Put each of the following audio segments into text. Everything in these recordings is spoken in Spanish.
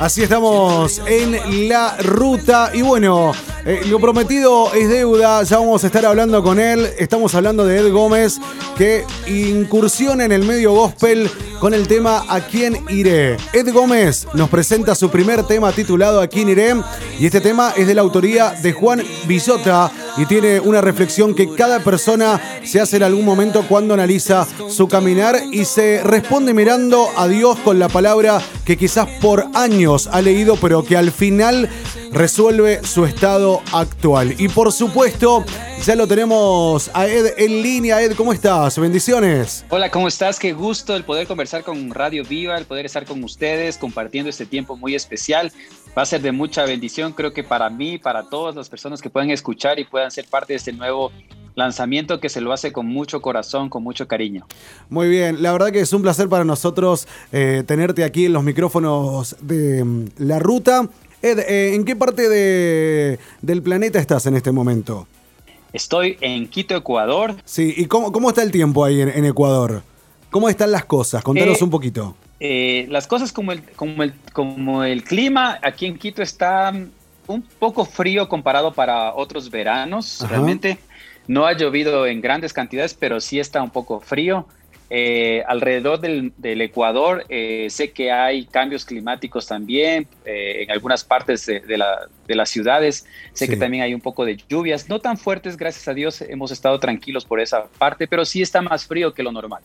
Así estamos en la ruta y bueno, eh, lo prometido es deuda, ya vamos a estar hablando con él, estamos hablando de Ed Gómez que incursiona en el medio gospel con el tema ¿A quién iré? Ed Gómez nos presenta su primer tema titulado ¿A quién iré? Y este tema es de la autoría de Juan Villota y tiene una reflexión que cada persona se hace en algún momento cuando analiza su caminar y se responde mirando a Dios con la palabra que quizás por años ha leído, pero que al final resuelve su estado actual. Y por supuesto, ya lo tenemos a Ed en línea. Ed, ¿cómo estás? Bendiciones. Hola, ¿cómo estás? Qué gusto el poder conversar con Radio Viva, el poder estar con ustedes compartiendo este tiempo muy especial. Va a ser de mucha bendición, creo que para mí, para todas las personas que puedan escuchar y puedan ser parte de este nuevo lanzamiento que se lo hace con mucho corazón, con mucho cariño. Muy bien, la verdad que es un placer para nosotros eh, tenerte aquí en los micrófonos de mm, la ruta. Ed, eh, ¿en qué parte de, del planeta estás en este momento? Estoy en Quito, Ecuador. Sí, ¿y cómo, cómo está el tiempo ahí en, Ecuador? ¿Cómo están las cosas? Contanos eh, un poquito. Las cosas como el, como, el, como el clima aquí en Quito está un poco frío comparado para otros veranos. Realmente no ha llovido en grandes cantidades, pero sí está un poco frío. Eh, alrededor del, Ecuador eh, sé que hay cambios climáticos también eh, en algunas partes de, las ciudades. Sé que también hay un poco de lluvias, no tan fuertes, gracias a Dios hemos estado tranquilos por esa parte, pero sí está más frío que lo normal.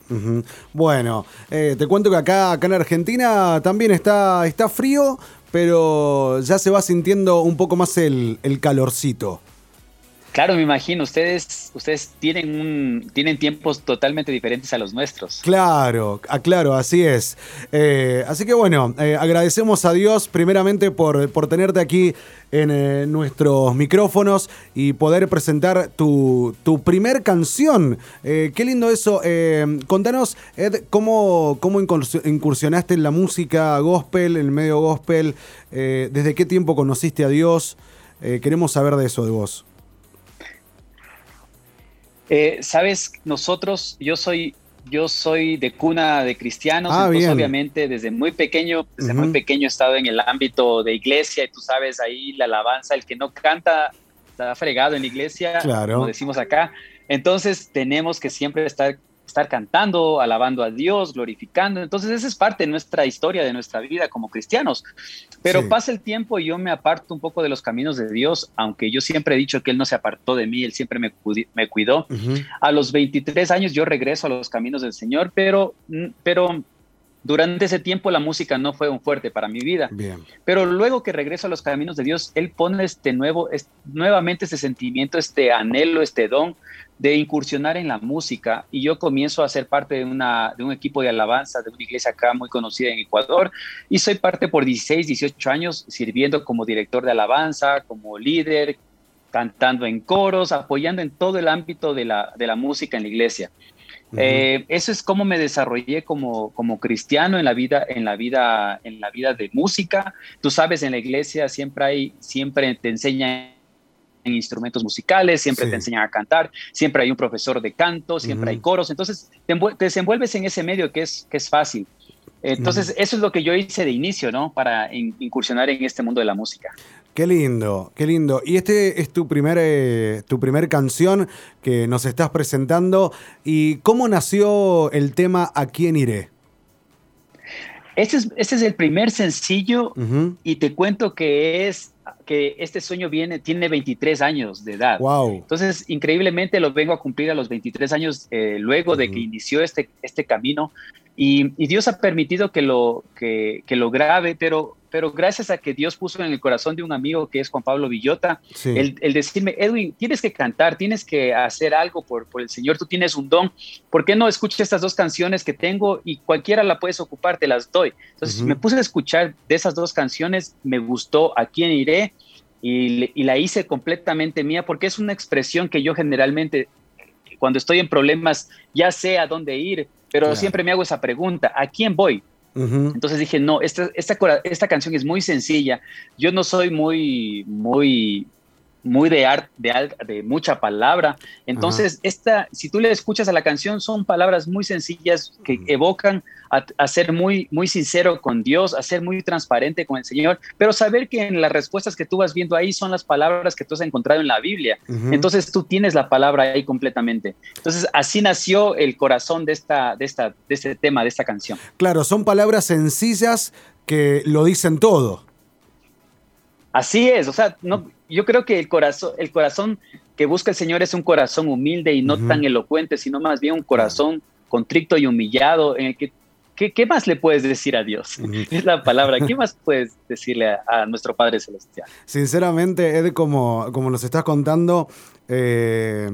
Bueno, te cuento que acá, acá en Argentina también está, está frío, pero ya se va sintiendo un poco más el, el calorcito. Claro, me imagino, ustedes, ustedes tienen, un, tienen tiempos totalmente diferentes a los nuestros. Claro, ah, claro, así es. Eh, así que bueno, eh, agradecemos a Dios primeramente por, por tenerte aquí en eh, nuestros micrófonos y poder presentar tu, tu primer canción. qué lindo eso. contanos, Ed, cómo, cómo incursionaste en la música gospel, en el medio gospel, desde qué tiempo conociste a Dios. queremos saber de eso de vos. Eh, Sabes, nosotros, yo soy, yo soy de cuna de cristianos, ah, entonces obviamente desde muy pequeño, desde muy pequeño he estado en el ámbito de iglesia y tú sabes ahí la alabanza, el que no canta está fregado en la iglesia, como decimos acá. Entonces tenemos que siempre estar estar cantando, alabando a Dios, glorificando. Entonces esa es parte de nuestra historia, de nuestra vida como cristianos. Pero pasa el tiempo y yo me aparto un poco de los caminos de Dios, aunque yo siempre he dicho que Él no se apartó de mí, Él siempre me, me cuidó. A los 23 años yo regreso a los caminos del Señor, pero, pero durante ese tiempo la música no fue un fuerte para mi vida. Pero luego que regreso a los caminos de Dios, Él pone este nuevo, nuevamente este sentimiento, este anhelo, este don de incursionar en la música y yo comienzo a ser parte de, una, de un equipo de alabanza de una iglesia acá muy conocida en Ecuador y soy parte por 16, 18 años sirviendo como director de alabanza, como líder, cantando en coros, apoyando en todo el ámbito de la, de la música en la iglesia. Eh, eso es cómo me desarrollé como, como cristiano en la vida, en la vida, en la vida de música. Tú sabes, en la iglesia siempre hay, siempre te enseñan en instrumentos musicales, siempre te enseñan a cantar, siempre hay un profesor de canto, siempre hay coros, entonces te, desenvuelves en ese medio que es, que es fácil. Entonces, eso es lo que yo hice de inicio, ¿no? Para incursionar en este mundo de la música. Qué lindo, qué lindo. Y este es tu primer, eh, tu primer canción que nos estás presentando. ¿Y cómo nació el tema ¿A quién iré? Este es, este es el primer sencillo y te cuento que es que este sueño viene, tiene 23 años de edad. Wow. Entonces, increíblemente lo vengo a cumplir a los 23 años eh, luego de que inició este, este camino. Y, Dios ha permitido que lo, que, lo grabe, pero, pero gracias a que Dios puso en el corazón de un amigo que es Juan Pablo Villota, el, decirme, Edwin, tienes que cantar, tienes que hacer algo por, por el Señor, tú tienes un don, ¿por qué no escuchas estas dos canciones que tengo y cualquiera la puedes ocupar, te las doy? Entonces me puse a escuchar de esas dos canciones, me gustó A quién iré y, y la hice completamente mía porque es una expresión que yo generalmente cuando estoy en problemas ya sé a dónde ir, pero siempre me hago esa pregunta, ¿a quién voy? Entonces dije, no, esta, esta, esta, canción es muy sencilla. Yo no soy muy, muy muy de arte, de, de, mucha palabra. Entonces, esta, si tú le escuchas a la canción, son palabras muy sencillas que evocan a, ser muy, muy sincero con Dios, a ser muy transparente con el Señor, pero saber que en las respuestas que tú vas viendo ahí son las palabras que tú has encontrado en la Biblia. Entonces, tú tienes la palabra ahí completamente. Entonces, así nació el corazón de, esta, de, esta, de este tema, de esta canción. Claro, son palabras sencillas que lo dicen todo. Así es, o sea, no, yo creo que el corazón, el corazón que busca el Señor es un corazón humilde y no tan elocuente, sino más bien un corazón contrito y humillado en el que ¿Qué, más le puedes decir a Dios? Es la palabra. ¿Qué más puedes decirle a, nuestro Padre Celestial? Sinceramente, Ed, como, como nos estás contando, eh,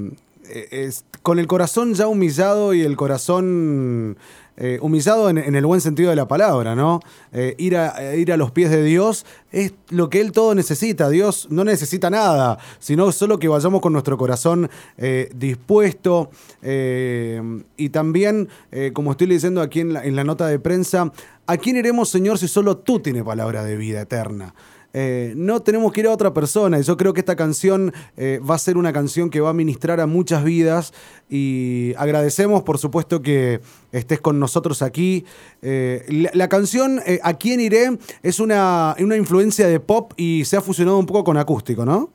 es, con el corazón ya humillado y el corazón eh, humillado en, el buen sentido de la palabra, ¿no? Eh, ir, a, ir a los pies de Dios es lo que Él todo necesita. Dios no necesita nada, sino solo que vayamos con nuestro corazón eh, dispuesto. y también, como estoy leyendo aquí en la, en la nota de prensa, ¿a quién iremos, Señor, si solo tú tienes palabra de vida eterna? Eh, no tenemos que ir a otra persona. Y yo creo que esta canción eh, va a ser una canción que va a ministrar a muchas vidas. Y agradecemos, por supuesto, que estés con nosotros aquí. Eh, la, canción ¿A quién iré? es una, una influencia de pop y se ha fusionado un poco con acústico, ¿no?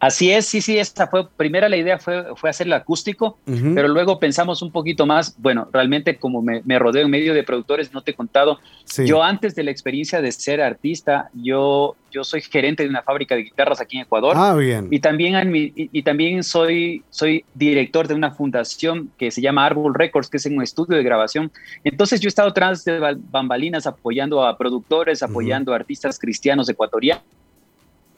Así es, sí, sí, esta fue, primera la idea fue, fue hacerlo acústico, pero luego pensamos un poquito más, bueno, realmente como me, rodeo en medio de productores, no te he contado, yo antes de la experiencia de ser artista, yo, yo soy gerente de una fábrica de guitarras aquí en Ecuador. Ah, bien. Y también, y, también soy, soy director de una fundación que se llama Arbol Records, que es un estudio de grabación. Entonces yo he estado atrás de bambalinas apoyando a productores, apoyando a artistas cristianos ecuatorianos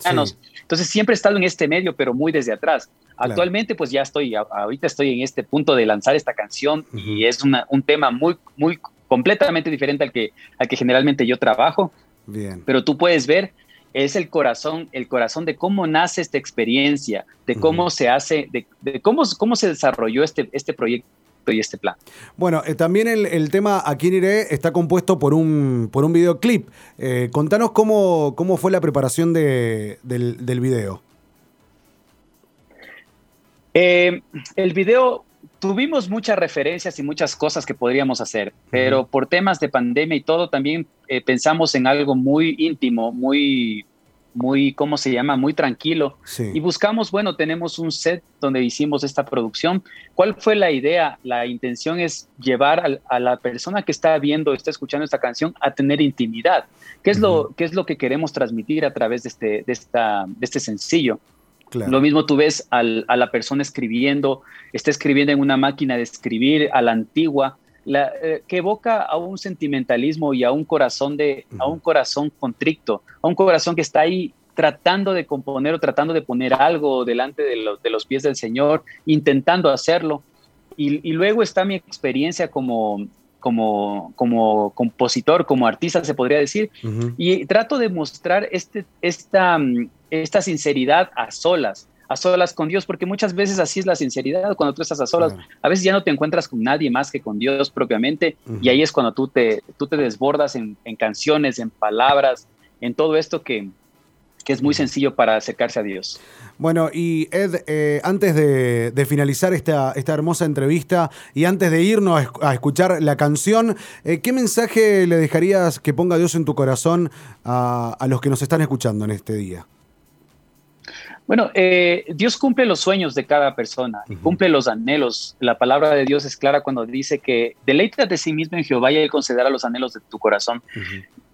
entonces siempre he estado en este medio, pero muy desde atrás. Actualmente pues ya estoy, ahorita estoy en este punto de lanzar esta canción y es un tema muy, muy completamente diferente al que, al que generalmente yo trabajo. Bien. Pero tú puedes ver, es el corazón, el corazón de cómo nace esta experiencia, de cómo se hace, de, de, cómo, cómo se desarrolló este, este proyecto y este plan. Bueno, eh, también el, tema A quién iré está compuesto por un, por un videoclip. Eh, contanos cómo, cómo fue la preparación del, del video. Eh, el video tuvimos muchas referencias y muchas cosas que podríamos hacer, pero por temas de pandemia y todo también pensamos en algo muy íntimo, muy muy, ¿cómo se llama? Muy tranquilo. Y buscamos, bueno, tenemos un set donde hicimos esta producción. ¿Cuál fue la idea? La intención es llevar a, la persona que está viendo, está escuchando esta canción, a tener intimidad. ¿Qué es, lo, qué es lo que queremos transmitir a través de este, de esta, de este sencillo? Lo mismo tú ves a la persona escribiendo, está escribiendo en una máquina de escribir a la antigua, eh, que evoca a un sentimentalismo y a un corazón de, a un corazón contricto, a un corazón que está ahí tratando de componer o tratando de poner algo delante de, de los pies del Señor, intentando hacerlo. Y, luego está mi experiencia como, como, como compositor, como artista, se podría decir, y trato de mostrar este, esta, esta sinceridad a solas a solas con Dios, porque muchas veces así es la sinceridad, cuando tú estás a solas, a veces ya no te encuentras con nadie más que con Dios propiamente, y ahí es cuando tú te, tú te desbordas en, canciones, en palabras, en todo esto que, que es muy sencillo para acercarse a Dios. Bueno, y Ed, eh, antes de, finalizar esta, esta, hermosa entrevista y antes de irnos a, escuchar la canción, eh, ¿qué mensaje le dejarías que ponga Dios en tu corazón a, a los que nos están escuchando en este día? Bueno, eh, Dios cumple los sueños de cada persona y cumple los anhelos. La palabra de Dios es clara cuando dice que deleítate de sí mismo en Jehová y Él concederá los anhelos de tu corazón.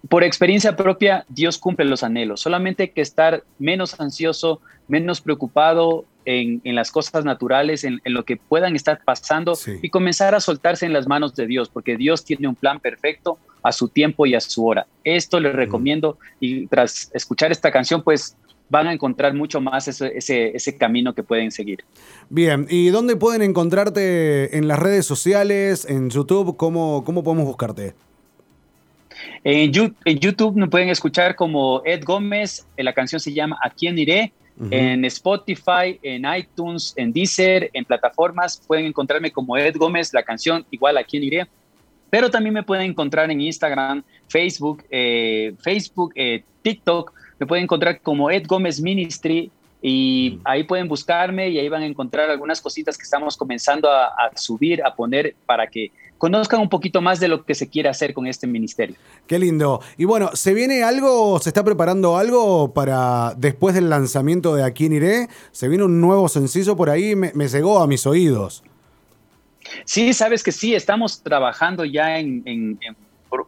Por experiencia propia, Dios cumple los anhelos. Solamente hay que estar menos ansioso, menos preocupado en, las cosas naturales, en, lo que puedan estar pasando y comenzar a soltarse en las manos de Dios, porque Dios tiene un plan perfecto a su tiempo y a su hora. Esto les recomiendo y tras escuchar esta canción, pues van a encontrar mucho más ese, ese, camino que pueden seguir. Bien, ¿y dónde pueden encontrarte en las redes sociales, en YouTube? ¿Cómo, cómo podemos buscarte? En, YouTube me pueden escuchar como Ed Gómez, eh, la canción se llama ¿A quién iré? En Spotify, en iTunes, en Deezer, en plataformas, pueden encontrarme como Ed Gómez, la canción igual ¿A quién iré? Pero también me pueden encontrar en Instagram, Facebook, eh, Facebook, eh, TikTok, me pueden encontrar como Ed Gómez Ministry y ahí pueden buscarme y ahí van a encontrar algunas cositas que estamos comenzando a, subir, a poner para que conozcan un poquito más de lo que se quiere hacer con este ministerio. Qué lindo. Y bueno, ¿se viene algo, se está preparando algo para después del lanzamiento de Aquí en Iré? ¿Se viene un nuevo sencillo por ahí? Me, me llegó a mis oídos. Sí, sabes que sí, estamos trabajando ya en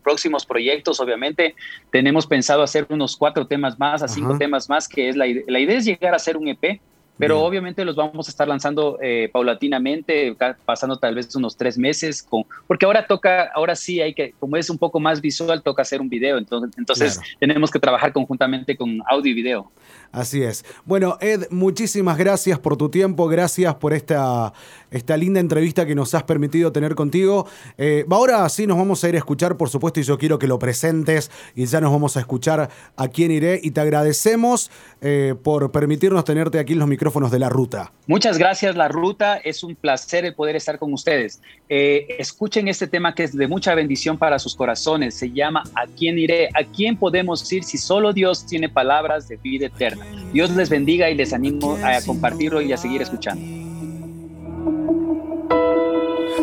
próximos proyectos, obviamente. Tenemos pensado hacer unos cuatro temas más, a cinco temas más, que es la, la idea es llegar a hacer un EP pero obviamente los vamos a estar lanzando eh, paulatinamente, pasando tal vez unos tres meses, con, porque ahora toca, ahora sí hay que, como es un poco más visual, toca hacer un video, entonces, entonces tenemos que trabajar conjuntamente con audio y video. Así es. Bueno, Ed, muchísimas gracias por tu tiempo, gracias por esta, esta linda entrevista que nos has permitido tener contigo. Eh, ahora sí nos vamos a ir a escuchar, por supuesto, y yo quiero que lo presentes y ya nos vamos a escuchar a quién iré y te agradecemos eh, por permitirnos tenerte aquí en los micrófonos de la ruta. Muchas gracias, La Ruta. Es un placer el poder estar con ustedes. Eh, escuchen este tema que es de mucha bendición para sus corazones. Se llama ¿A quién iré? ¿A quién podemos ir si solo Dios tiene palabras de vida eterna? Dios les bendiga y les animo a compartirlo y a seguir escuchando.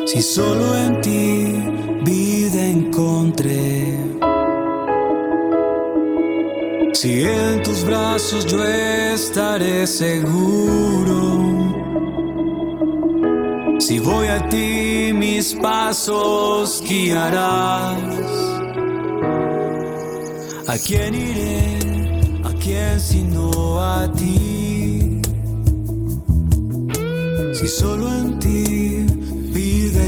Si solo en ti vida encontré si en tus brazos yo estaré seguro. Si voy a ti mis pasos guiarás. ¿A quién iré? ¿A quién sino a ti? Si solo en ti vida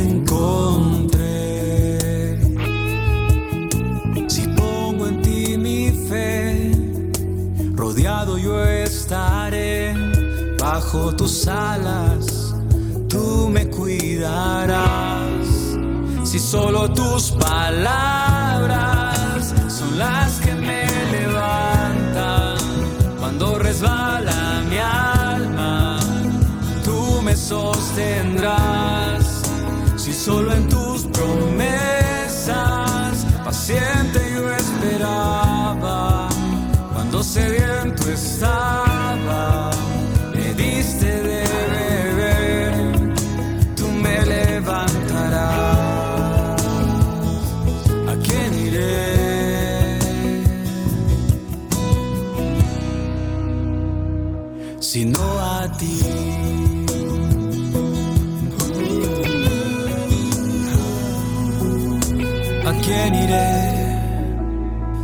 encontré. yo estaré bajo tus alas, tú me cuidarás. Si solo tus palabras son las que me levantan cuando resbala mi alma, tú me sostendrás. Si solo en tus promesas paciente cuando se viento estaba, me diste de beber, tú me levantarás. ¿A quién iré? Si no a ti. ¿A quién iré?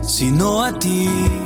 Si no a ti.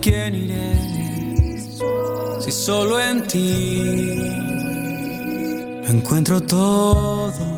quién iré si solo en ti encuentro todo?